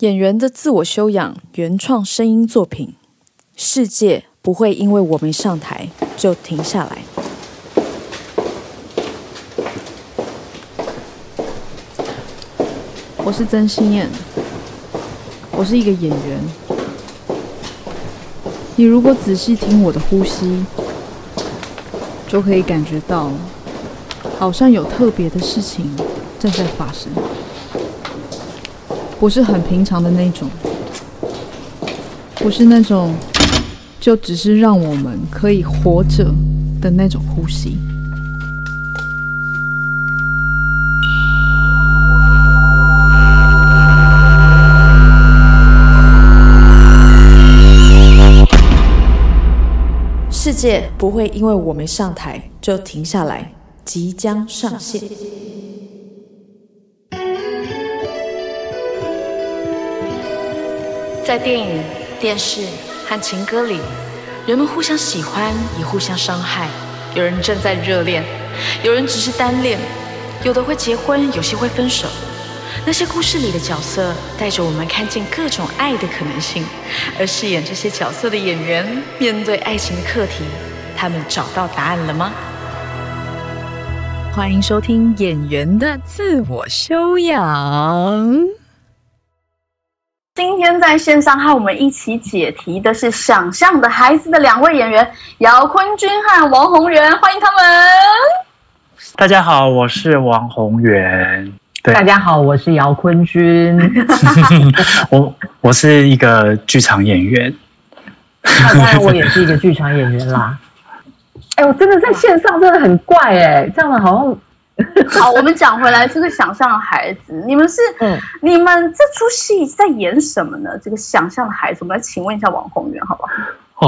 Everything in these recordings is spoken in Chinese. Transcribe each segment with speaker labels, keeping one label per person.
Speaker 1: 演员的自我修养原创声音作品，世界不会因为我没上台就停下来。我是曾心燕，我是一个演员。你如果仔细听我的呼吸，就可以感觉到，好像有特别的事情正在发生。不是很平常的那种，不是那种就只是让我们可以活着的那种呼吸。世界不会因为我没上台就停下来，即将上线。在电影、电视和情歌里，人们互相喜欢，也互相伤害。有人正在热恋，有人只是单恋，有的会结婚，有些会分手。那些故事里的角色，带着我们看见各种爱的可能性。而饰演这些角色的演员，面对爱情的课题，他们找到答案了吗？欢迎收听《演员的自我修养》。
Speaker 2: 今天在线上和我们一起解题的是《想象的孩子》的两位演员姚坤君和王宏源，欢迎他们。
Speaker 3: 大家好，我是王宏源。
Speaker 4: 对，大家好，我是姚坤君。
Speaker 3: 我我是一个剧场演员。
Speaker 4: 当然，我也是一个剧场演员啦。哎，我真的在线上真的很怪哎，这样的好像。
Speaker 2: 好，我们讲回来，这个想象的孩子，你们是，嗯，你们这出戏在演什么呢？这个想象的孩子，我们来请问一下王宏源，好不好？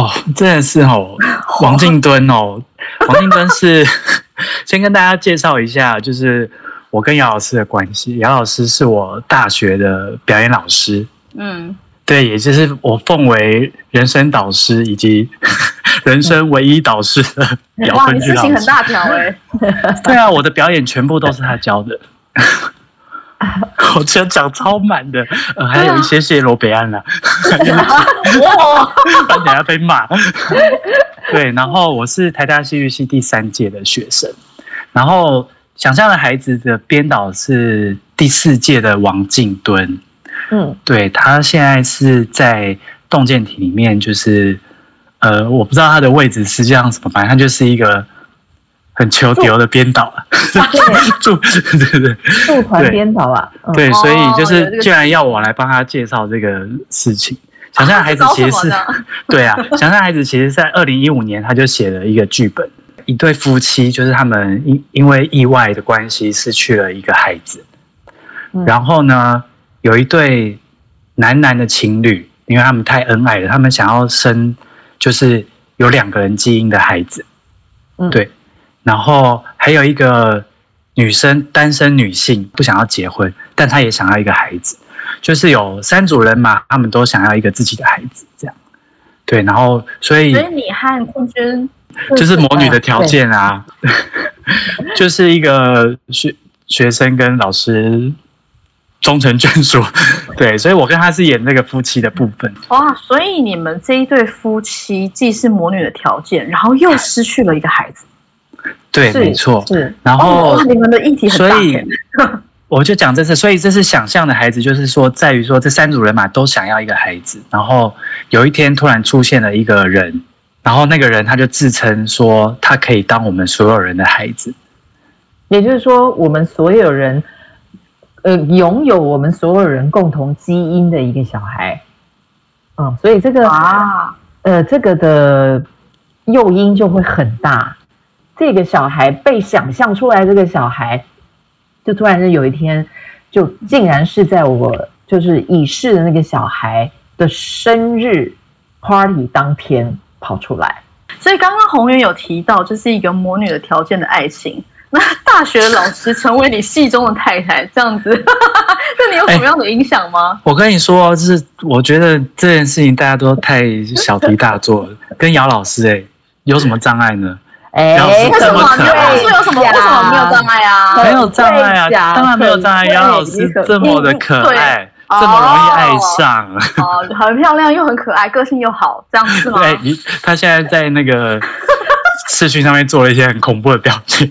Speaker 3: 哦，真的是哦，王静敦哦，王静敦是，先跟大家介绍一下，就是我跟姚老师的关系。姚老师是我大学的表演老师，嗯，对，也就是我奉为人生导师以及。人生唯一导师的
Speaker 2: 哇，你事情很大条哎！
Speaker 3: 对啊，我的表演全部都是他教的。我讲讲超满的，还有一些谢罗北安了。哇！等下被骂。对，然后我是台大戏剧系第三届的学生，然后《想象的孩子》的编导是第四届的王静敦。嗯，对他现在是在洞见体里面，就是。呃，我不知道他的位置实际上什么，反正他就是一个很求丢的编导，
Speaker 4: 助 对对助团编导啊，
Speaker 3: 对，所以就是既然要我来帮他介绍这个事情，想象孩子其实是 对啊，想象孩子其实在二零一五年他就写了一个剧本，一对夫妻就是他们因因为意外的关系失去了一个孩子，然后呢有一对男男的情侣，因为他们太恩爱了，他们想要生。就是有两个人基因的孩子，嗯，对，然后还有一个女生单身女性不想要结婚，但她也想要一个孩子，就是有三组人马，他们都想要一个自己的孩子，这样，对，然后所以
Speaker 2: 所以你和坤君
Speaker 3: 就是魔女的条件啊，就是一个学学生跟老师。终成眷属，对，所以我跟他是演那个夫妻的部分。
Speaker 2: 哇，所以你们这一对夫妻既是魔女的条件，然后又失去了一个孩子。
Speaker 3: 对，没错。
Speaker 2: 是，
Speaker 3: 然后
Speaker 2: 你们的议题很
Speaker 3: 大。所以 我就讲这次，所以这是想象的孩子，就是说在于说这三组人马都想要一个孩子，然后有一天突然出现了一个人，然后那个人他就自称说他可以当我们所有人的孩子，
Speaker 4: 也就是说我们所有人。呃，拥有我们所有人共同基因的一个小孩，嗯，所以这个啊，呃，这个的诱因就会很大。这个小孩被想象出来，这个小孩就突然间有一天，就竟然是在我就是已逝的那个小孩的生日 party 当天跑出来。
Speaker 2: 所以刚刚宏源有提到，这是一个魔女的条件的爱情。那大学老师成为你戏中的太太，这样子，对你有什么样的影响吗？
Speaker 3: 我跟你说，就是我觉得这件事情大家都太小题大做了。跟姚老师，哎，有什么障碍呢？
Speaker 2: 哎，为什么？老师有什么？为什么没有障碍啊？
Speaker 3: 没有障碍啊，当然没有障碍。姚老师这么的可爱，这么容易爱上，
Speaker 2: 哦，很漂亮又很可爱，个性又好，这样子吗？
Speaker 3: 对，他现在在那个视讯上面做了一些很恐怖的表情，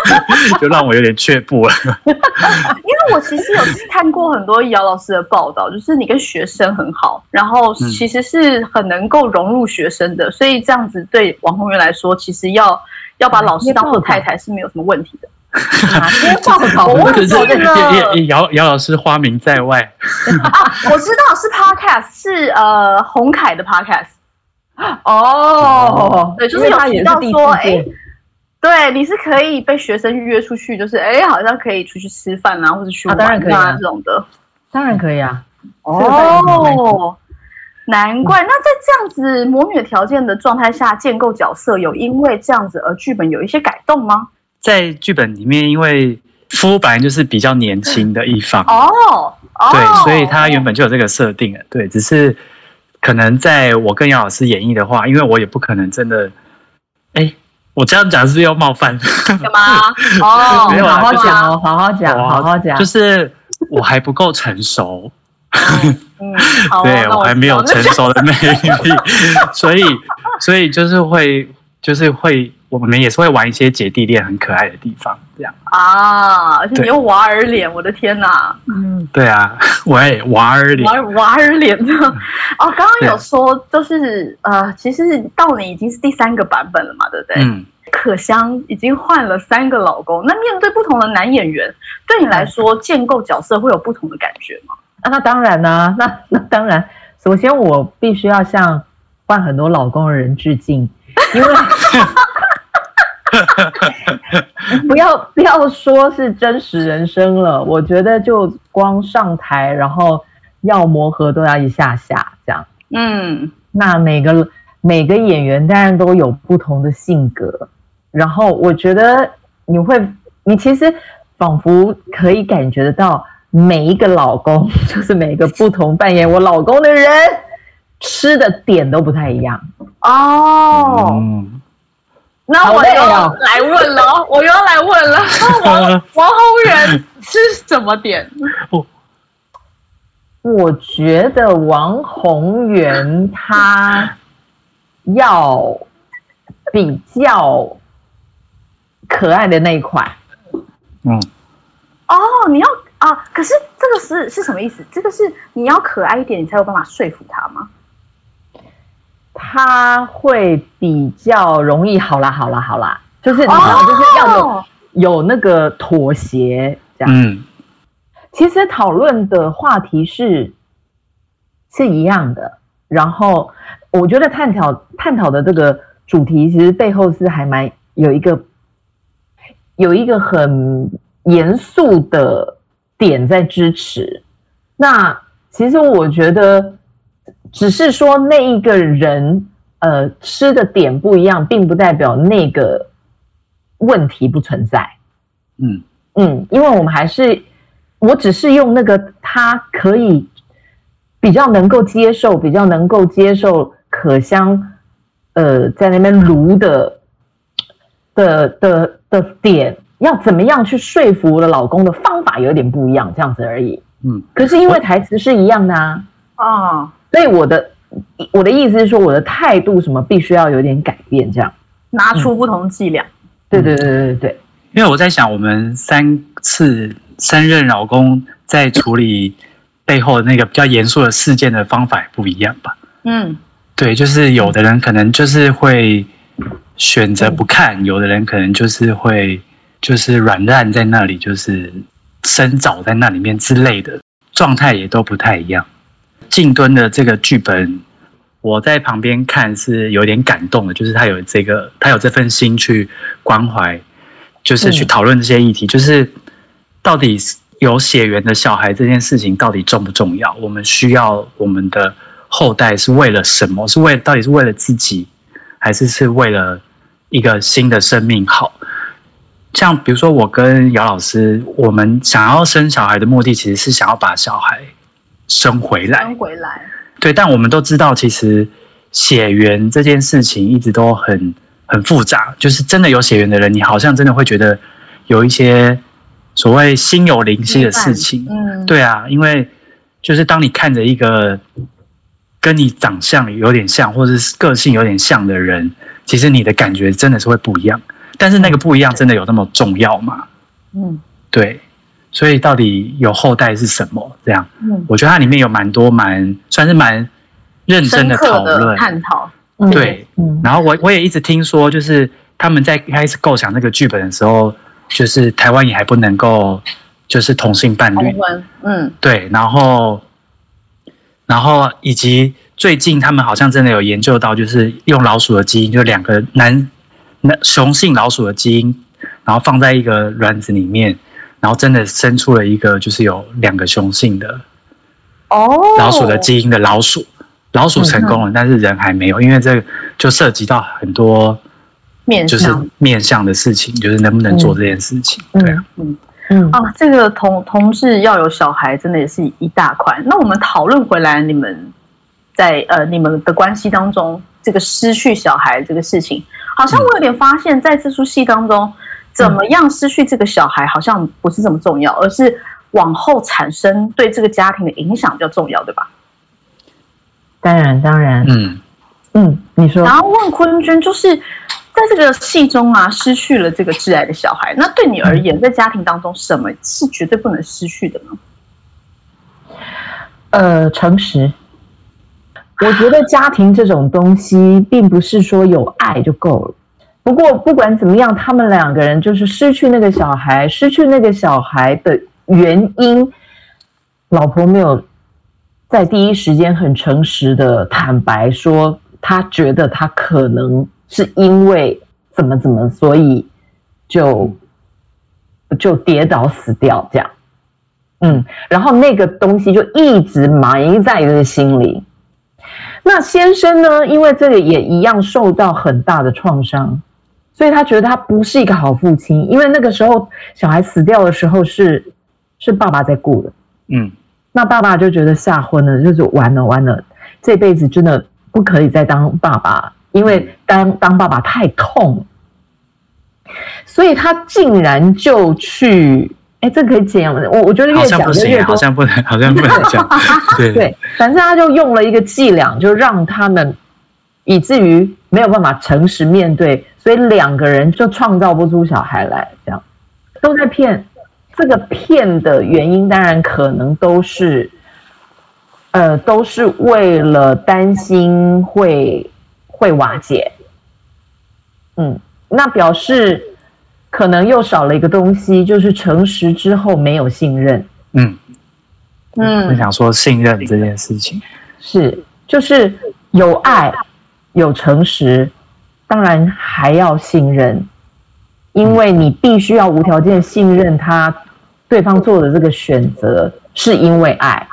Speaker 3: 就让我有点却步了。因
Speaker 2: 为我其实有看过很多姚老师的报道，就是你跟学生很好，然后其实是很能够融入学生的，所以这样子对王宏源来说，其实要要把老师当做太太是没有什么问题的。
Speaker 4: 哪些报道？我
Speaker 3: 可是姚姚老师花名在外
Speaker 2: 啊！我知道是 podcast，是呃洪凯的 podcast。
Speaker 4: 哦，
Speaker 2: 对，就是有提到说，哎，对，你是可以被学生预约出去，就是哎，好像可以出去吃饭啊，或者去玩啊这种的，
Speaker 4: 当然可以啊。
Speaker 2: 哦，难怪。那在这样子魔女的条件的状态下建构角色，有因为这样子而剧本有一些改动吗？
Speaker 3: 在剧本里面，因为夫本来就是比较年轻的一方
Speaker 2: 哦，
Speaker 3: 对，所以他原本就有这个设定了。对，只是可能在我跟杨老师演绎的话，因为我也不可能真的，哎，我这样讲是不是要冒犯？
Speaker 2: 干嘛？哦，
Speaker 4: 没有，好好讲哦，好好讲，好好讲。
Speaker 3: 就是我还不够成熟，嗯，对我还没有成熟的魅力，所以，所以就是会，就是会。我们也是会玩一些姐弟恋很可爱的地方，这样
Speaker 2: 啊，而且你又娃儿脸，我的天哪！
Speaker 3: 嗯，对啊，喂，娃儿脸，
Speaker 2: 娃娃儿脸哦，刚刚有说，就是呃，其实到你已经是第三个版本了嘛，对不对？嗯。可香已经换了三个老公，那面对不同的男演员，对你来说建构角色会有不同的感觉吗？
Speaker 4: 啊，那当然啦，那 那当然，首先我必须要向换很多老公的人致敬，因为。不要不要说是真实人生了，我觉得就光上台，然后要磨合都要一下下这样。嗯，那每个每个演员当然都有不同的性格，然后我觉得你会，你其实仿佛可以感觉得到每一个老公，就是每个不同扮演我老公的人吃的点都不太一样
Speaker 2: 哦。那 我又来问了，我又要来问了。王王宏源是什么点？
Speaker 4: 我觉得王宏源他要比较可爱的那一款。
Speaker 2: 嗯。哦，你要啊？可是这个是是什么意思？这个是你要可爱一点，你才有办法说服他吗？
Speaker 4: 他会比较容易，好啦，好啦，好啦，就是你知道，就是要有有那个妥协这样。嗯，其实讨论的话题是是一样的，然后我觉得探讨探讨的这个主题，其实背后是还蛮有一个有一个很严肃的点在支持。那其实我觉得。只是说那一个人，呃，吃的点不一样，并不代表那个问题不存在。嗯嗯，因为我们还是，我只是用那个他可以比较能够接受，比较能够接受可香，呃，在那边炉的的的的点，要怎么样去说服我的老公的方法有点不一样，这样子而已。嗯，可是因为台词是一样的啊。啊。所以我的我的意思是说，我的态度什么必须要有点改变，这样
Speaker 2: 拿出不同伎俩。
Speaker 4: 对对对对对对。
Speaker 3: 因为我在想，我们三次三任老公在处理背后那个比较严肃的事件的方法也不一样吧？嗯，对，就是有的人可能就是会选择不看，有的人可能就是会就是软烂在那里，就是深沼在那里面之类的状态也都不太一样。静蹲的这个剧本，我在旁边看是有点感动的，就是他有这个，他有这份心去关怀，就是去讨论这些议题，就是到底有血缘的小孩这件事情到底重不重要？我们需要我们的后代是为了什么？是为到底是为了自己，还是是为了一个新的生命好？像比如说我跟姚老师，我们想要生小孩的目的，其实是想要把小孩。生回来，
Speaker 2: 生回来，
Speaker 3: 对，但我们都知道，其实血缘这件事情一直都很很复杂。就是真的有血缘的人，你好像真的会觉得有一些所谓心有灵犀的事情。嗯，对啊，因为就是当你看着一个跟你长相有点像，或者是个性有点像的人，其实你的感觉真的是会不一样。但是那个不一样真的有那么重要吗？嗯，对。所以到底有后代是什么？这样，嗯，我觉得它里面有蛮多蛮算是蛮认真的讨论。
Speaker 2: 探讨。
Speaker 3: 对，然后我我也一直听说，就是他们在开始构想那个剧本的时候，就是台湾也还不能够就是同性伴侣，嗯，对，然后，然后以及最近他们好像真的有研究到，就是用老鼠的基因，就两个男男雄性老鼠的基因，然后放在一个卵子里面，然后真的生出了一个就是有两个雄性的哦老鼠的基因的老鼠。老鼠成功了，但是人还没有，因为这就涉及到很多
Speaker 2: 面
Speaker 3: 就是面向的事情，就是能不能做这件事情。对啊，嗯
Speaker 2: 嗯啊，这个同同志要有小孩，真的也是一大块。那我们讨论回来，你们在呃你们的关系当中，这个失去小孩这个事情，好像我有点发现，在这出戏当中，怎么样失去这个小孩，好像不是这么重要，而是往后产生对这个家庭的影响比较重要，对吧？
Speaker 4: 当然，当然，嗯嗯，你说。
Speaker 2: 然后问坤君，就是在这个戏中啊，失去了这个挚爱的小孩，那对你而言，在家庭当中，什么是绝对不能失去的呢？
Speaker 4: 呃，诚实。我觉得家庭这种东西，并不是说有爱就够了。不过不管怎么样，他们两个人就是失去那个小孩，失去那个小孩的原因，老婆没有。在第一时间很诚实的坦白说，他觉得他可能是因为怎么怎么，所以就就跌倒死掉这样。嗯，然后那个东西就一直埋在这个心里。那先生呢，因为这个也一样受到很大的创伤，所以他觉得他不是一个好父亲，因为那个时候小孩死掉的时候是是爸爸在顾的。嗯。那爸爸就觉得吓昏了，就是完了完了，这辈子真的不可以再当爸爸，因为当当爸爸太痛，所以他竟然就去，哎，这可以讲吗？我我觉得越讲就越
Speaker 3: 好像不能，好像不能讲。对
Speaker 4: 对，反正他就用了一个伎俩，就让他们以至于没有办法诚实面对，所以两个人就创造不出小孩来，这样都在骗。这个骗的原因，当然可能都是，呃，都是为了担心会会瓦解。嗯，那表示可能又少了一个东西，就是诚实之后没有信任。嗯
Speaker 3: 嗯，我想说信任这件事情
Speaker 4: 是，就是有爱有诚实，当然还要信任，因为你必须要无条件信任他。对方做的这个选择是因为爱，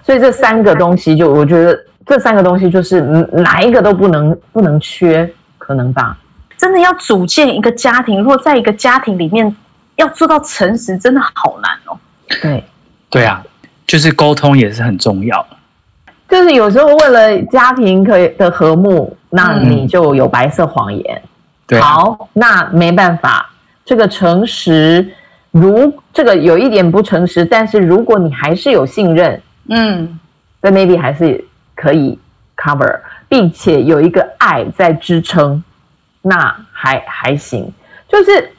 Speaker 4: 所以这三个东西就我觉得这三个东西就是哪一个都不能不能缺，可能吧？
Speaker 2: 真的要组建一个家庭，如果在一个家庭里面要做到诚实，真的好难哦。
Speaker 4: 对，
Speaker 3: 对啊，就是沟通也是很重要。
Speaker 4: 就是有时候为了家庭可以的和睦，那你就有白色谎言。
Speaker 3: 对，
Speaker 4: 好，那没办法，这个诚实。如这个有一点不诚实，但是如果你还是有信任，嗯，在 maybe 还是可以 cover，并且有一个爱在支撑，那还还行。就是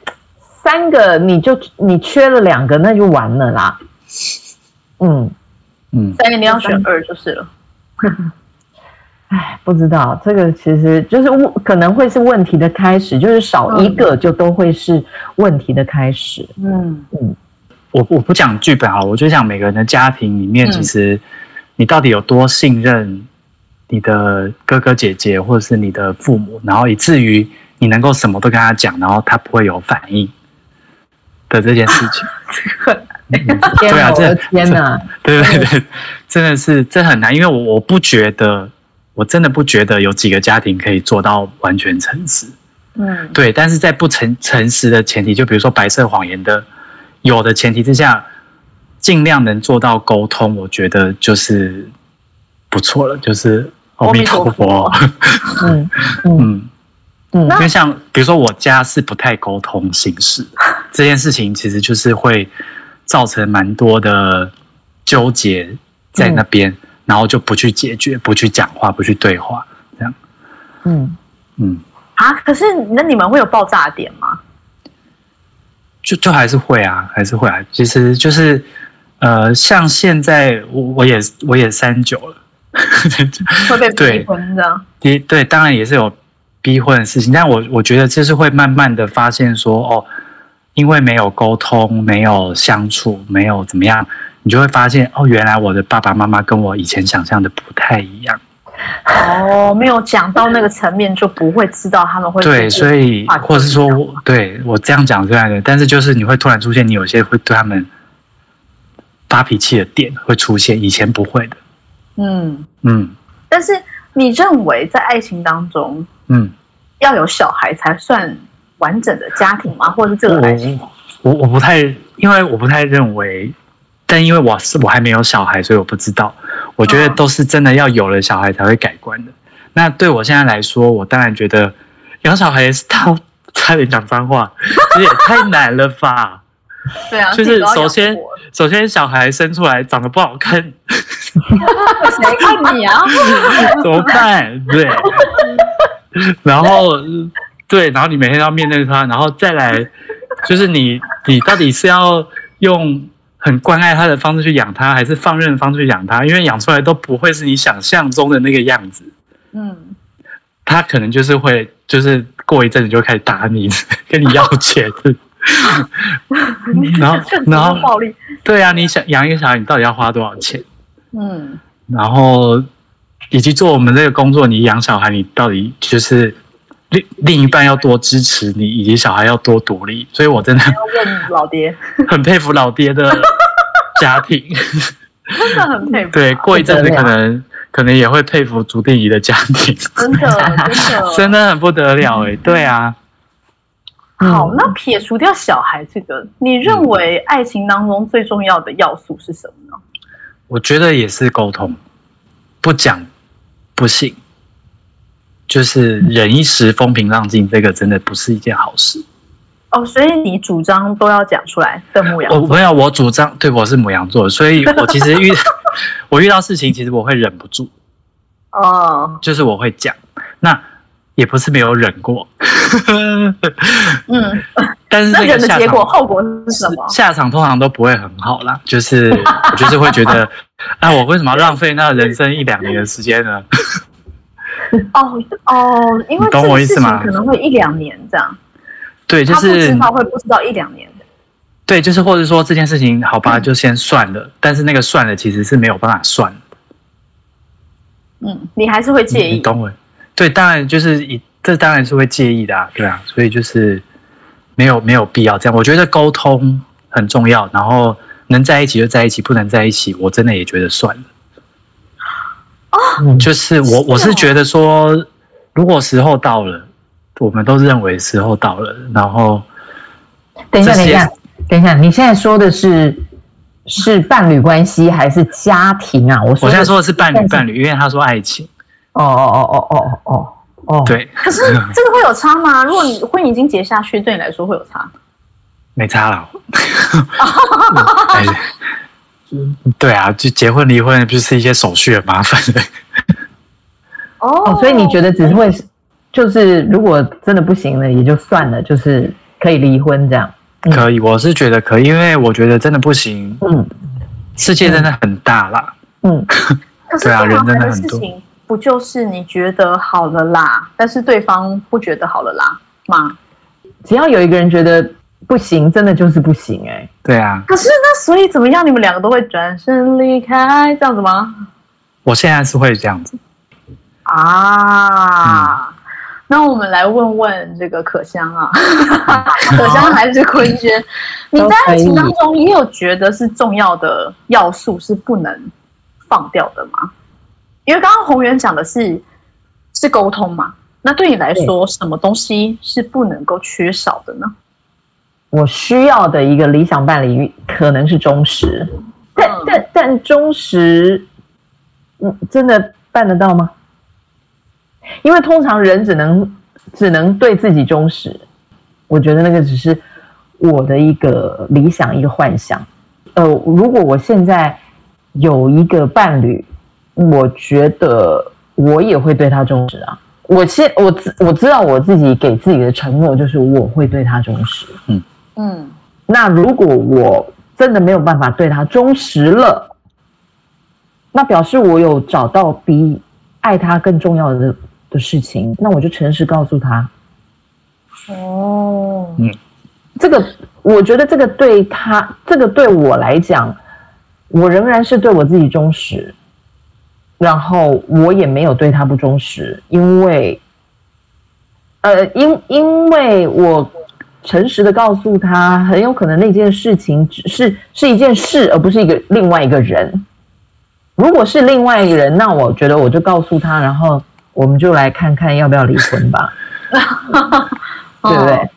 Speaker 4: 三个，你就你缺了两个，那就完了啦。
Speaker 2: 嗯嗯，三个你要选二就是了。
Speaker 4: 哎，不知道这个其实就是问，可能会是问题的开始，就是少一个就都会是问题的开始。嗯
Speaker 3: 嗯，我我不讲剧本啊，我就讲每个人的家庭里面，其实你到底有多信任你的哥哥姐姐或者是你的父母，然后以至于你能够什么都跟他讲，然后他不会有反应的这件事情。
Speaker 4: 对啊，这天哪，
Speaker 3: 对对对，真的是这很难，因为我我不觉得。我真的不觉得有几个家庭可以做到完全诚实，嗯，对。但是在不诚诚实的前提，就比如说白色谎言的有的前提之下，尽量能做到沟通，我觉得就是不错了。就是阿弥陀佛，嗯嗯嗯。因为像比如说我家是不太沟通形式，这件事情其实就是会造成蛮多的纠结在那边，然后就不去解决，不去讲话，不去对话，这样。嗯
Speaker 2: 嗯啊，可是那你们会有爆炸点吗？
Speaker 3: 就就还是会啊，还是会啊。其实就是呃，像现在我我也我也三九了，
Speaker 2: 会被逼婚这样。
Speaker 3: 对对，当然也是有逼婚的事情，但我我觉得就是会慢慢的发现说哦，因为没有沟通，没有相处，没有怎么样，你就会发现哦，原来我的爸爸妈妈跟我以前想象的不太一样。
Speaker 2: 哦，没有讲到那个层面，就不会知道他们会
Speaker 3: 对，所以或者是说我对我这样讲出来的，但是就是你会突然出现，你有些会对他们发脾气的点会出现，以前不会的。
Speaker 2: 嗯嗯，但是你认为在爱情当中，嗯，要有小孩才算完整的家庭吗？或者是这个爱情？
Speaker 3: 我我不太，因为我不太认为，但因为我是我还没有小孩，所以我不知道。我觉得都是真的要有了小孩才会改观的。那对我现在来说，我当然觉得养小孩也是他差点讲脏话，这也太难了吧？
Speaker 2: 对啊，
Speaker 3: 就是首先首先小孩生出来长得不好看，
Speaker 2: 谁看你啊？
Speaker 3: 怎么办？对，然后对，然后你每天要面对他，然后再来 就是你你到底是要用。很关爱他的方式去养他，还是放任的方式去养他？因为养出来都不会是你想象中的那个样子。嗯，他可能就是会，就是过一阵子就开始打你，跟你要钱。然后，然后
Speaker 2: 暴力。
Speaker 3: 对啊，你想养一个小孩，你到底要花多少钱？嗯，然后以及做我们这个工作，你养小孩，你到底就是另另一半要多支持你，以及小孩要多独立。所以我真的
Speaker 2: 要问老爹，
Speaker 3: 很佩服老爹的。家庭
Speaker 2: 真的很佩服，
Speaker 3: 对，过一阵子可能可能也会佩服朱定怡的家庭，
Speaker 2: 真的真的
Speaker 3: 真的很不得了哎，对啊。
Speaker 2: 好，那撇除掉小孩这个，你认为爱情当中最重要的要素是什么呢？
Speaker 3: 我觉得也是沟通，不讲不行，就是忍一时风平浪静，这个真的不是一件好事。
Speaker 2: 哦，所以你主张都要讲出来的母羊座？
Speaker 3: 没有，我主张对我是母羊座，所以我其实遇 我遇到事情，其实我会忍不住。哦，就是我会讲，那也不是没有忍过。嗯，但是
Speaker 2: 忍的结果后果是什么？
Speaker 3: 下场通常都不会很好啦，就是我就是会觉得，哎，我为什么要浪费那人生一两年的时间呢？
Speaker 2: 哦哦，因为懂我意思吗？可能会一两年这样。
Speaker 3: 对，就是不
Speaker 2: 知道会不知道一两年的。
Speaker 3: 对，就是或者说这件事情，好吧，就先算了。但是那个算了，其实是没有办法算的。
Speaker 2: 嗯，你还是会介意？
Speaker 3: 你懂我？对，当然就是以这当然是会介意的啊，对啊。所以就是没有没有必要这样。我觉得沟通很重要，然后能在一起就在一起，不能在一起，我真的也觉得算了。哦，就是我我是觉得说，如果时候到了。我们都认为时候到了，然后
Speaker 4: 等一下，等一下，等一下，你现在说的是是伴侣关系还是家庭啊？我
Speaker 3: 我现在说的是伴侣，伴侣，因为他说爱情。
Speaker 4: 哦哦哦哦哦哦哦，
Speaker 3: 对。
Speaker 2: 可是这个会有差吗？如果你婚姻已经结下去，对你来说会有差？
Speaker 3: 没差了。对啊，就结婚离婚，就是一些手续很麻烦的。
Speaker 4: 哦，所以你觉得只是会？就是如果真的不行了，也就算了，就是可以离婚这样。
Speaker 3: 可以，我是觉得可以，因为我觉得真的不行。嗯，世界真的很大啦。
Speaker 2: 嗯，对啊，人真的很多。不就是你觉得好了啦，但是对方不觉得好了啦吗？
Speaker 4: 只要有一个人觉得不行，真的就是不行哎。
Speaker 3: 对啊。
Speaker 2: 可是那所以怎么样？你们两个都会转身离开这样子吗？
Speaker 3: 我现在是会这样子。
Speaker 2: 啊。那我们来问问这个可香啊，可香还是坤轩？你在爱情当中你有觉得是重要的要素是不能放掉的吗？因为刚刚宏源讲的是是沟通嘛，那对你来说，什么东西是不能够缺少的呢？
Speaker 4: 我需要的一个理想伴侣可能是忠实，但但但忠实，嗯，真的办得到吗？因为通常人只能只能对自己忠实，我觉得那个只是我的一个理想，一个幻想。呃，如果我现在有一个伴侣，我觉得我也会对他忠实啊。我现我知我知道我自己给自己的承诺就是我会对他忠实。嗯嗯，那如果我真的没有办法对他忠实了，那表示我有找到比爱他更重要的的事情，那我就诚实告诉他。哦，嗯，这个我觉得这个对他，这个对我来讲，我仍然是对我自己忠实。然后我也没有对他不忠实，因为，呃，因因为我诚实的告诉他，很有可能那件事情只是是一件事，而不是一个另外一个人。如果是另外一个人，那我觉得我就告诉他，然后我们就来看看要不要离婚吧，对不对？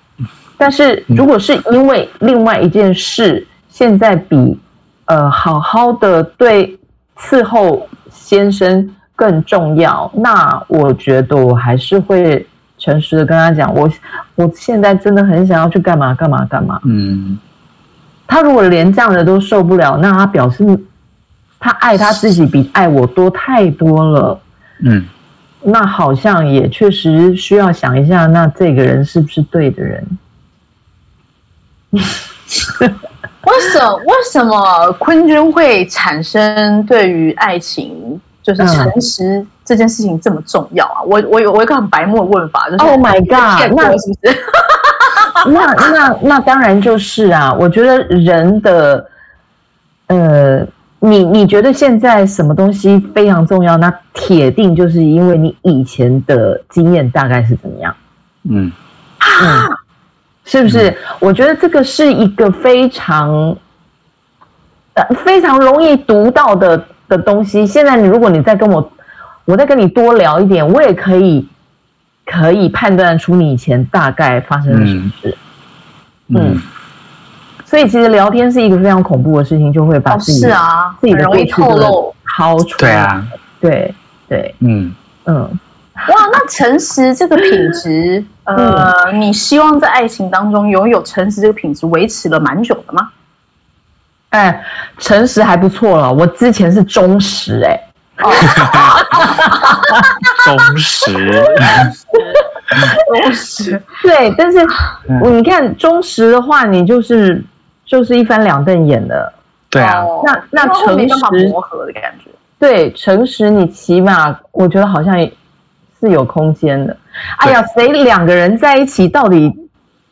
Speaker 4: 但是如果是因为另外一件事，现在比呃好好的对伺候。先生更重要，那我觉得我还是会诚实的跟他讲，我我现在真的很想要去干嘛干嘛干嘛。嗯，他如果连这样的都受不了，那他表示他爱他自己比爱我多太多了。嗯，那好像也确实需要想一下，那这个人是不是对的人？
Speaker 2: 为什么为什么坤君会产生对于爱情就是诚实这件事情这么重要啊？我我有我有个很白目的问法，就是
Speaker 4: Oh my God，那是不是？那那那当然就是啊！我觉得人的呃，你你觉得现在什么东西非常重要？那铁定就是因为你以前的经验大概是怎么样？嗯嗯。是不是？我觉得这个是一个非常，呃，非常容易读到的的东西。现在你如果你再跟我，我再跟你多聊一点，我也可以可以判断出你以前大概发生了什么事。嗯，所以其实聊天是一个非常恐怖的事情，就会把自己
Speaker 2: 啊
Speaker 4: 自己的
Speaker 2: 容易透露
Speaker 4: 掏出。
Speaker 3: 对啊，
Speaker 4: 对对，嗯
Speaker 2: 嗯。哇，那诚实这个品质，呃，你希望在爱情当中拥有诚实这个品质，维持了蛮久的吗？
Speaker 4: 哎，诚实还不错了。我之前是忠实，哎，
Speaker 3: 忠实，
Speaker 2: 忠实，
Speaker 4: 对。但是你看，忠实的话，你就是就是一翻两瞪眼的。
Speaker 3: 对啊，
Speaker 4: 那那诚实
Speaker 2: 磨合的感觉，
Speaker 4: 对，诚实你起码我觉得好像。是有空间的。哎呀，谁两个人在一起，到底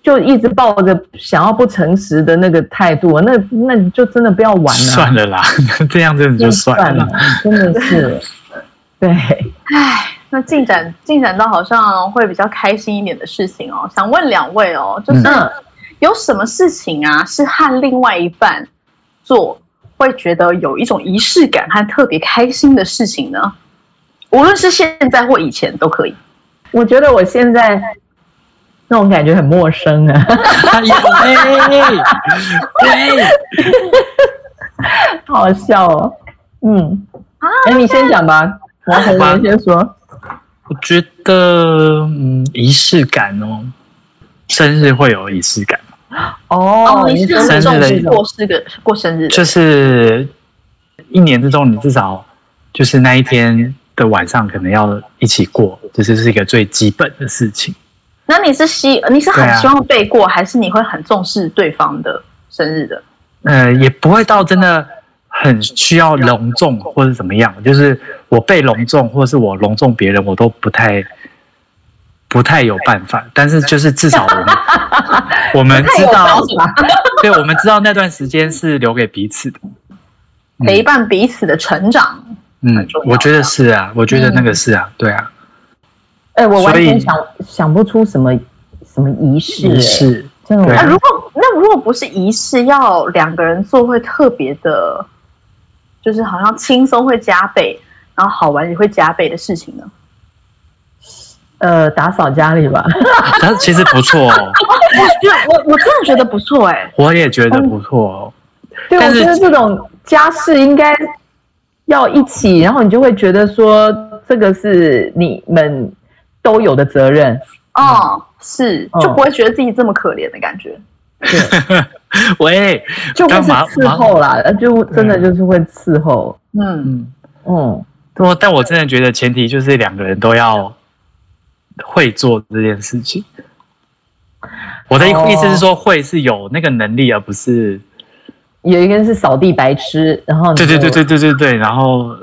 Speaker 4: 就一直抱着想要不诚实的那个态度，那那你就真的不要玩了。
Speaker 3: 算了啦，这样真的就算了，
Speaker 4: 真的是。对，
Speaker 2: 唉，那进展进展到好像会比较开心一点的事情哦。想问两位哦，就是有什么事情啊，是和另外一半做会觉得有一种仪式感和特别开心的事情呢？无论是现在或以前都可以。
Speaker 4: 我觉得我现在那种感觉很陌生啊！好笑哦。嗯，哎，你先讲吧，王宏源先说。
Speaker 3: 我觉得，嗯，仪式感哦，生日会有仪式感
Speaker 2: 哦，你是很重视过是个过生日，
Speaker 3: 就是一年之中，你至少就是那一天。的晚上可能要一起过，这就是一个最基本的事情。
Speaker 2: 那你是希你是很希望被过，还是你会很重视对方的生日的？
Speaker 3: 呃，也不会到真的很需要隆重或者怎么样。就是我被隆重，或是我隆重别人，我都不太不太有办法。但是就是至少我们 我们知道，对，我们知道那段时间是留给彼此的，
Speaker 2: 陪伴彼此的成长。
Speaker 3: 嗯，我觉得是啊，我觉得那个是啊，对啊。
Speaker 4: 哎，我完全想想不出什么什么仪式，
Speaker 3: 仪式。
Speaker 2: 那如果那如果不是仪式，要两个人做会特别的，就是好像轻松会加倍，然后好玩也会加倍的事情呢？
Speaker 4: 呃，打扫家里吧。
Speaker 3: 但是其实不错哦。
Speaker 2: 我我我真的觉得不错哎。
Speaker 3: 我也觉得不错哦。
Speaker 4: 对，我觉得这种家事应该。要一起，然后你就会觉得说，这个是你们都有的责任。
Speaker 2: 哦，是就不会觉得自己这么可怜的感觉。
Speaker 4: 对，
Speaker 3: 喂，
Speaker 4: 就会是伺候啦，就真的就是会伺候。
Speaker 2: 嗯。嗯。
Speaker 3: 嗯，我但我真的觉得前提就是两个人都要会做这件事情。我的意思是说，会是有那个能力，而不是
Speaker 4: 有一个人是扫地白痴，然后
Speaker 3: 对对对对对对对，然后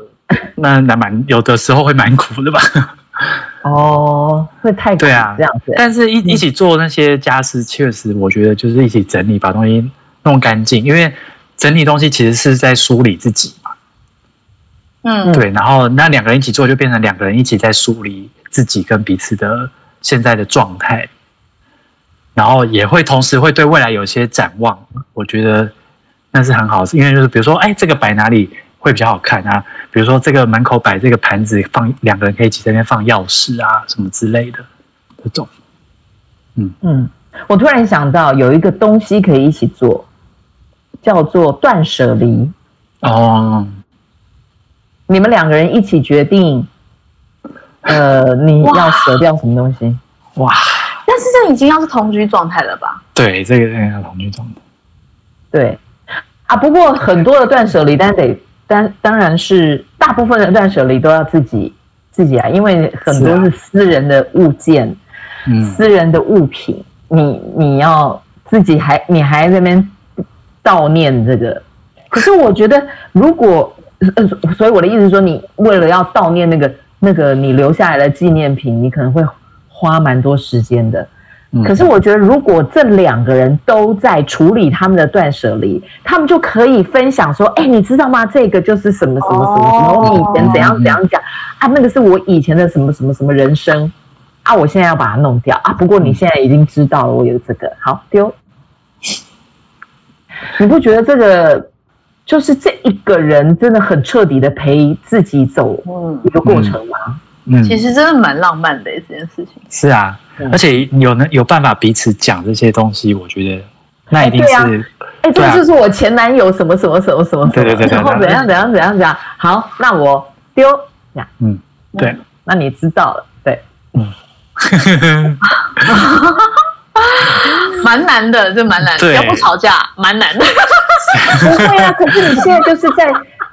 Speaker 3: 那那蛮有的时候会蛮苦的吧。
Speaker 4: 哦，会太
Speaker 3: 对啊，
Speaker 4: 这样子。
Speaker 3: 但是，一一起做那些家事，确实，我觉得就是一起整理，把东西弄干净。因为整理东西其实是在梳理自己嘛。嗯，对。然后，那两个人一起做，就变成两个人一起在梳理自己跟彼此的现在的状态。然后，也会同时会对未来有些展望。我觉得那是很好，因为就是比如说，哎，这个摆哪里？会比较好看啊，比如说这个门口摆这个盘子，放两个人可以一起在那边放钥匙啊，什么之类的这种。
Speaker 4: 嗯嗯，我突然想到有一个东西可以一起做，叫做断舍离。哦，你们两个人一起决定，呃，你要舍掉什么东西？
Speaker 2: 哇！但是这已经要是同居状态了吧？
Speaker 3: 对，这个要同居状态。
Speaker 4: 对啊，不过很多的断舍离，但得。当当然是大部分的断舍离都要自己自己来，因为很多是私人的物件，嗯，私人的物品，你你要自己还你还在那边悼念这个，可是我觉得如果呃，所以我的意思是说，你为了要悼念那个那个你留下来的纪念品，你可能会花蛮多时间的。可是我觉得，如果这两个人都在处理他们的断舍离，他们就可以分享说：“哎，你知道吗？这个就是什么什么什么什么，你以前怎样怎样讲啊？那个是我以前的什么什么什么人生啊！我现在要把它弄掉啊！不过你现在已经知道了，我有这个好丢。你不觉得这个就是这一个人真的很彻底的陪自己走一个过程吗？
Speaker 2: 嗯，其实真的蛮浪漫的这件事情。
Speaker 3: 是啊。而且有能有办法彼此讲这些东西，我觉得那一定是
Speaker 4: 哎，这就是我前男友什么什么什么什么，
Speaker 3: 对对对，
Speaker 4: 然后怎样怎样怎样怎样。好，那我丢
Speaker 3: 呀，嗯，对，
Speaker 4: 那你知道了，对，嗯，
Speaker 2: 蛮难的，这蛮难，要不吵架蛮难的，
Speaker 4: 不会啊。可是你现在就是在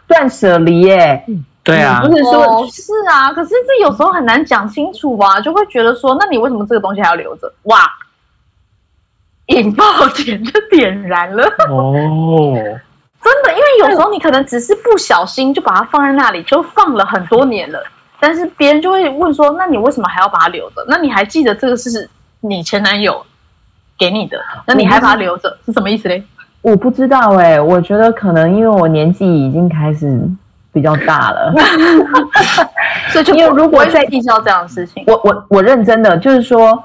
Speaker 4: 断舍离耶。
Speaker 3: 对啊，
Speaker 2: 不是说，是啊，可是这有时候很难讲清楚啊，就会觉得说，那你为什么这个东西还要留着？哇，引爆点就点燃了哦，真的，因为有时候你可能只是不小心就把它放在那里，就放了很多年了，但是别人就会问说，那你为什么还要把它留着？那你还记得这个是你前男友给你的，那你还把它留着是什么意思嘞？
Speaker 4: 我不知道哎，我觉得可能因为我年纪已经开始。比较大了，
Speaker 2: 所以就因为如果再计较这样的事情，
Speaker 4: 我我我认真的就是说，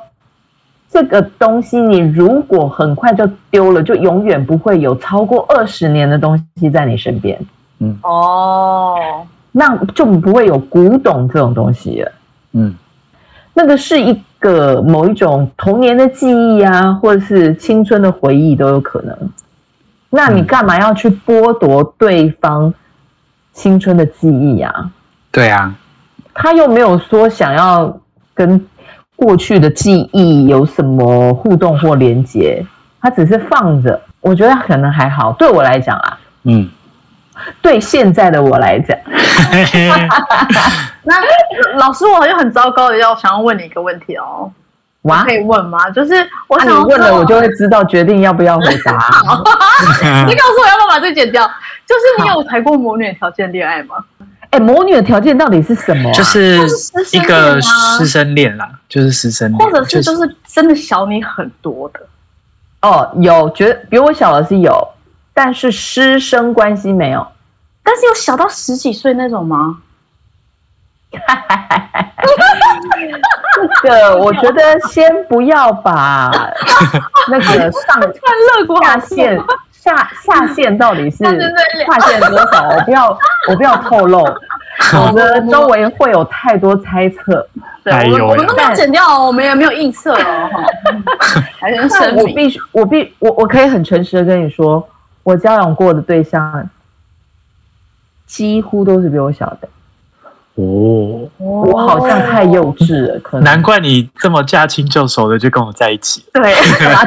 Speaker 4: 这个东西你如果很快就丢了，就永远不会有超过二十年的东西在你身边。嗯，哦，那就不会有古董这种东西了。嗯，那个是一个某一种童年的记忆啊，或者是青春的回忆都有可能。那你干嘛要去剥夺对方？青春的记忆啊，
Speaker 3: 对啊，
Speaker 4: 他又没有说想要跟过去的记忆有什么互动或连接，他只是放着。我觉得可能还好，对我来讲啊，嗯，对现在的我来讲，
Speaker 2: 那老师，我好像很糟糕的要想要问你一个问题哦，哇，可以问吗？就是我想
Speaker 4: 问了，我就会知道决定要不要回答。
Speaker 2: 你告诉我要不要把这剪掉？就是你有谈过魔女的条件恋爱吗？
Speaker 4: 哎，魔女的条件到底是什么？
Speaker 3: 就是一个师生恋啦，就是师生恋，
Speaker 2: 或者是就是真的小你很多的。
Speaker 4: 哦，有觉得比我小的是有，但是师生关系没有。
Speaker 2: 但是有小到十几岁那种吗？
Speaker 4: 这个我觉得先不要把 那个上下线。下下线到底是下线多少？我不要，我不要透露，否则周围会有太多猜测。
Speaker 2: 对，我们都没有剪掉哦，我们也没有预测哦。还是声
Speaker 4: 我必须，我必我我可以很诚实的跟你说，我交往过的对象几乎都是比我小的。哦，我好像太幼稚了，可能
Speaker 3: 难怪你这么驾轻就熟的就跟我在一起。
Speaker 2: 对，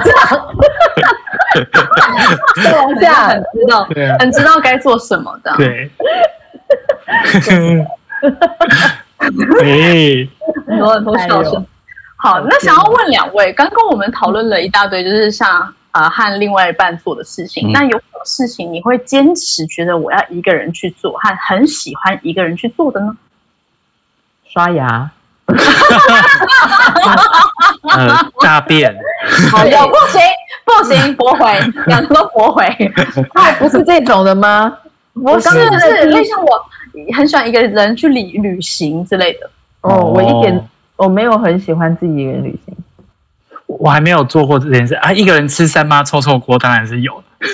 Speaker 2: 这样。往下很知道，很知道该做什么的。
Speaker 3: 对。哎，
Speaker 2: 很多很多笑声。好，那想要问两位，刚刚我们讨论了一大堆，就是像啊和另外一半做的事情。那有什么事情你会坚持觉得我要一个人去做，和很喜欢一个人去做的呢？
Speaker 4: 刷牙。
Speaker 3: 呃，大便。
Speaker 2: 好，不行不行，驳回，两个都驳回。
Speaker 4: 那不是这种的吗？
Speaker 2: 不是，是类像我很喜欢一个人去旅旅行之类的。
Speaker 4: 哦，我一点我没有很喜欢自己一个人旅行。
Speaker 3: 我还没有做过这件事啊！一个人吃三妈臭臭锅当然是有的，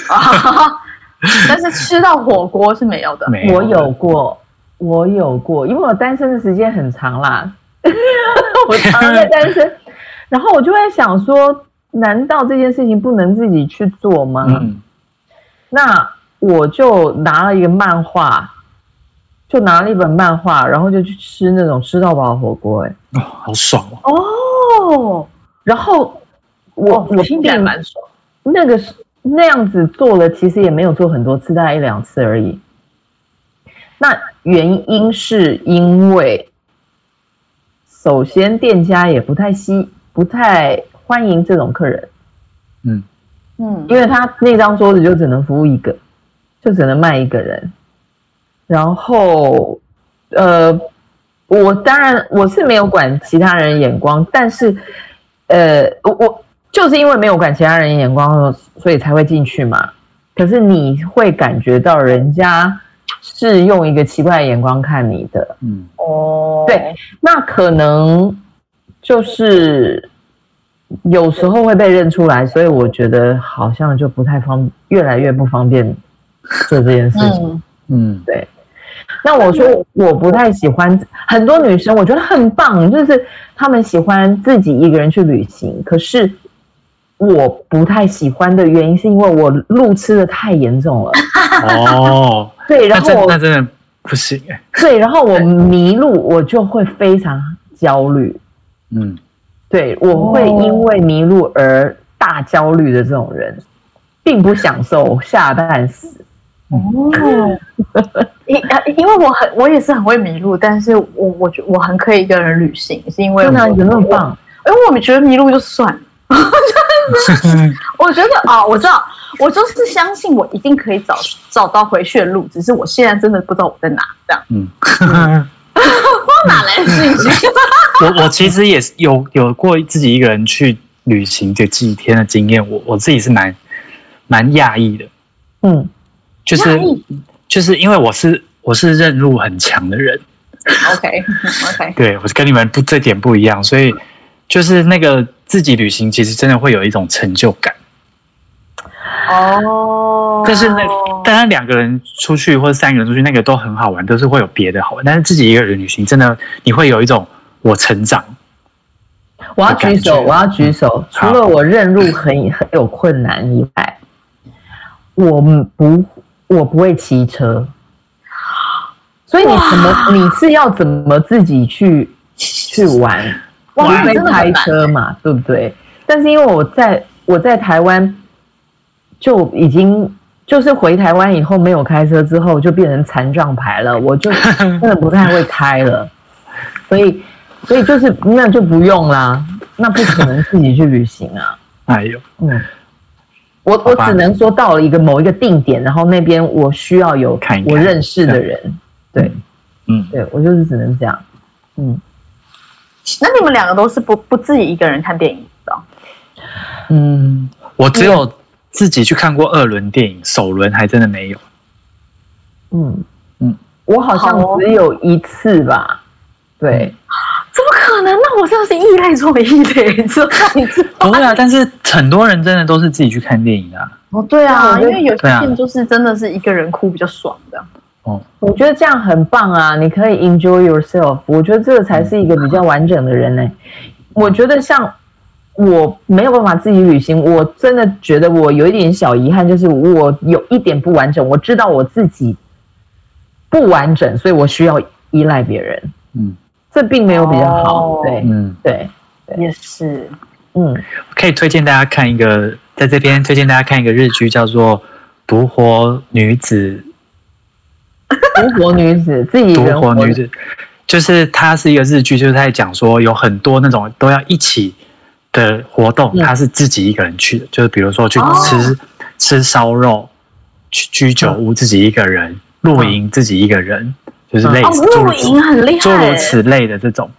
Speaker 2: 但是吃到火锅是没有的。
Speaker 4: 我有过，我有过，因为我单身的时间很长啦。我常在单身，然后我就在想说，难道这件事情不能自己去做吗？那我就拿了一个漫画，就拿了一本漫画，然后就去吃那种吃到饱火锅，哎，
Speaker 3: 哦，好爽
Speaker 2: 哦！
Speaker 4: 然后我我
Speaker 2: 听起来蛮爽，
Speaker 4: 那个是那样子做了，其实也没有做很多次，大概一两次而已。那原因是因为。首先，店家也不太吸不太欢迎这种客人，嗯嗯，因为他那张桌子就只能服务一个，就只能卖一个人。然后，呃，我当然我是没有管其他人眼光，但是，呃，我我就是因为没有管其他人眼光，所以才会进去嘛。可是你会感觉到人家。是用一个奇怪的眼光看你的，嗯，哦，对，那可能就是有时候会被认出来，所以我觉得好像就不太方，越来越不方便做这件事情，嗯，对。那我说我不太喜欢很多女生，我觉得很棒，就是她们喜欢自己一个人去旅行，可是我不太喜欢的原因是因为我路痴的太严重了，哦。对，然后
Speaker 3: 那真的不行哎。
Speaker 4: 对，然后我迷路，我就会非常焦虑。嗯，对，我会因为迷路而大焦虑的这种人，并不享受下半死。哦，
Speaker 2: 因因为我很我也是很会迷路，但是我我觉我很可以一个人旅行，是因为
Speaker 4: 真的有那么棒？
Speaker 2: 因为我们觉得迷路就算了。我觉得啊，我知道，我就是相信我一定可以找找到回去的路，只是我现在真的不知道我在哪，这样。嗯，不知道哪来的信心。
Speaker 3: 我我其实也是有有过自己一个人去旅行这几天的经验，我我自己是蛮蛮讶异的。嗯，就是就是因为我是我是认路很强的人。
Speaker 2: OK OK，
Speaker 3: 对我是跟你们不这点不一样，所以就是那个。自己旅行其实真的会有一种成就感哦，但是那当然两个人出去或者三个人出去那个都很好玩，都是会有别的好玩。但是自己一个人旅行，真的你会有一种我成长。
Speaker 4: 我要举手，我要举手。除了我认路很很有困难以外，我不我不会骑车，所以你怎么你是要怎么自己去去玩？除非开车嘛，对不对？但是因为我在我在台湾就已经就是回台湾以后没有开车之后就变成残障牌了，我就 真的不太会开了，所以所以就是那就不用啦，那不可能自己去旅行啊。哎呦，嗯，我我只能说到了一个某一个定点，然后那边我需要有我认识的人，对，嗯，对我就是只能这样，嗯。
Speaker 2: 那你们两个都是不不自己一个人看电影的？
Speaker 3: 嗯，我只有自己去看过二轮电影，首轮还真的没有。
Speaker 4: 嗯嗯，我好像只有一次吧。对，
Speaker 2: 怎么可能？那我真的是异类中的异类，知道你知
Speaker 3: 道？不会啊，但是很多人真的都是自己去看电影的。
Speaker 2: 哦，对啊，因为有些片就是真的是一个人哭比较爽的。
Speaker 4: 哦，我觉得这样很棒啊！你可以 enjoy yourself，我觉得这个才是一个比较完整的人呢。我觉得像我没有办法自己旅行，我真的觉得我有一点小遗憾，就是我有一点不完整。我知道我自己不完整，所以我需要依赖别人。嗯，这并没有比较好。对，嗯，对，
Speaker 2: 也是。
Speaker 3: 嗯，可以推荐大家看一个在这边推荐大家看一个日剧，叫做《独活女子》。
Speaker 4: 独活女子自己独活女子，
Speaker 3: 就是它是一个日剧，就是在讲说有很多那种都要一起的活动，他是自己一个人去的，就是比如说去吃吃烧肉，去居酒屋自己一个人，露营自己一个人，就是类似
Speaker 2: 露营很厉害，
Speaker 3: 诸如此类的这种。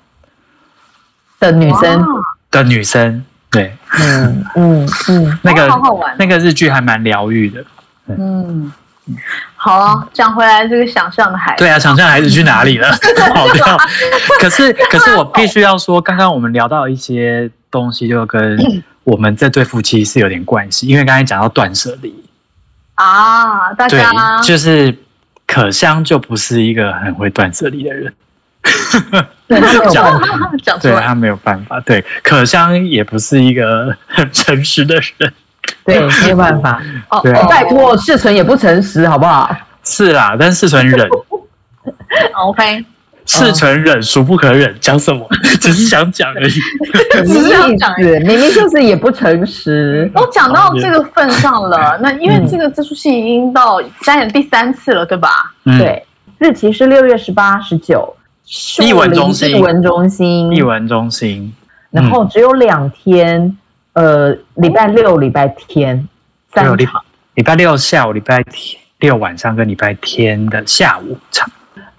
Speaker 4: 的女生。
Speaker 3: 的女生，对，
Speaker 4: 嗯嗯嗯，
Speaker 3: 那个那个日剧还蛮疗愈的，嗯。
Speaker 2: 好，讲回来这个想象的孩子，
Speaker 3: 对啊，想象孩子去哪里了？跑掉。可是，可是我必须要说，刚刚我们聊到一些东西，就跟我们这对夫妻是有点关系，因为刚才讲到断舍离。
Speaker 2: 啊，大家。
Speaker 3: 就是可香就不是一个很会断舍离的人，
Speaker 4: 对他没有办
Speaker 2: 法，
Speaker 3: 对他没有办法，对可香也不是一个很诚实的人。
Speaker 4: 对，没有办法。哦，拜托，世存也不诚实，好不好？
Speaker 3: 是啦，但世存忍。
Speaker 2: OK，
Speaker 3: 世存忍，孰不可忍？讲什么？只是想讲而已。
Speaker 4: 只是想讲，明明就是也不诚实。
Speaker 2: 都讲到这个份上了，那因为这个这出戏已经到三演第三次了，对吧？
Speaker 4: 对，日期是六月十八、十九。
Speaker 3: 译文中心，
Speaker 4: 译文中心，
Speaker 3: 译文中心。
Speaker 4: 然后只有两天。呃，礼拜六、礼拜天三场，
Speaker 3: 礼拜六下午、礼拜天六晚上跟礼拜天的下午场。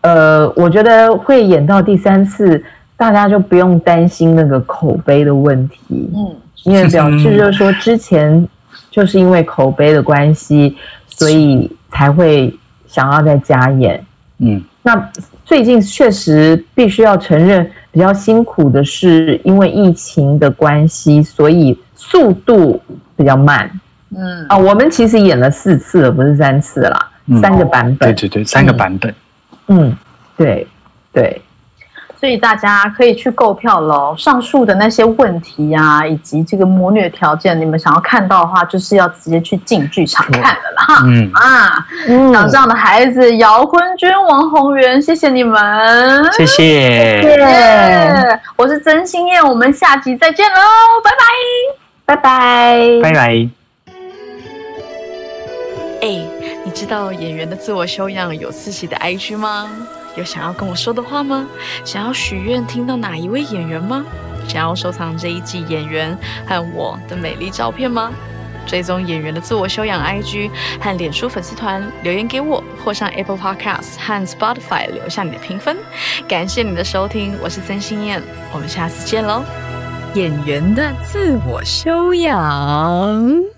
Speaker 4: 呃，我觉得会演到第三次，大家就不用担心那个口碑的问题。嗯，因为表示就是说，之前就是因为口碑的关系，所以才会想要再加演。嗯，那最近确实必须要承认，比较辛苦的是因为疫情的关系，所以。速度比较慢，嗯。啊，我们其实演了四次了，不是三次啦，三个版本，
Speaker 3: 对对对，三个版本，
Speaker 4: 嗯，对对，
Speaker 2: 所以大家可以去购票喽。上述的那些问题呀，以及这个魔女条件，你们想要看到的话，就是要直接去进剧场看了啦，哈，嗯。啊，像这样的孩子，姚坤君、王宏源，谢谢你们，
Speaker 3: 谢谢，
Speaker 4: 谢谢，
Speaker 2: 我是曾心燕，我们下集再见喽，拜拜。
Speaker 4: 拜拜，
Speaker 3: 拜拜。
Speaker 1: 哎，你知道演员的自我修养有自己的 IG 吗？有想要跟我说的话吗？想要许愿听到哪一位演员吗？想要收藏这一季演员和我的美丽照片吗？追踪演员的自我修养 IG 和脸书粉丝团留言给我，或上 Apple Podcast 和 Spotify 留下你的评分。感谢你的收听，我是曾心燕，我们下次见喽。演员的自我修养。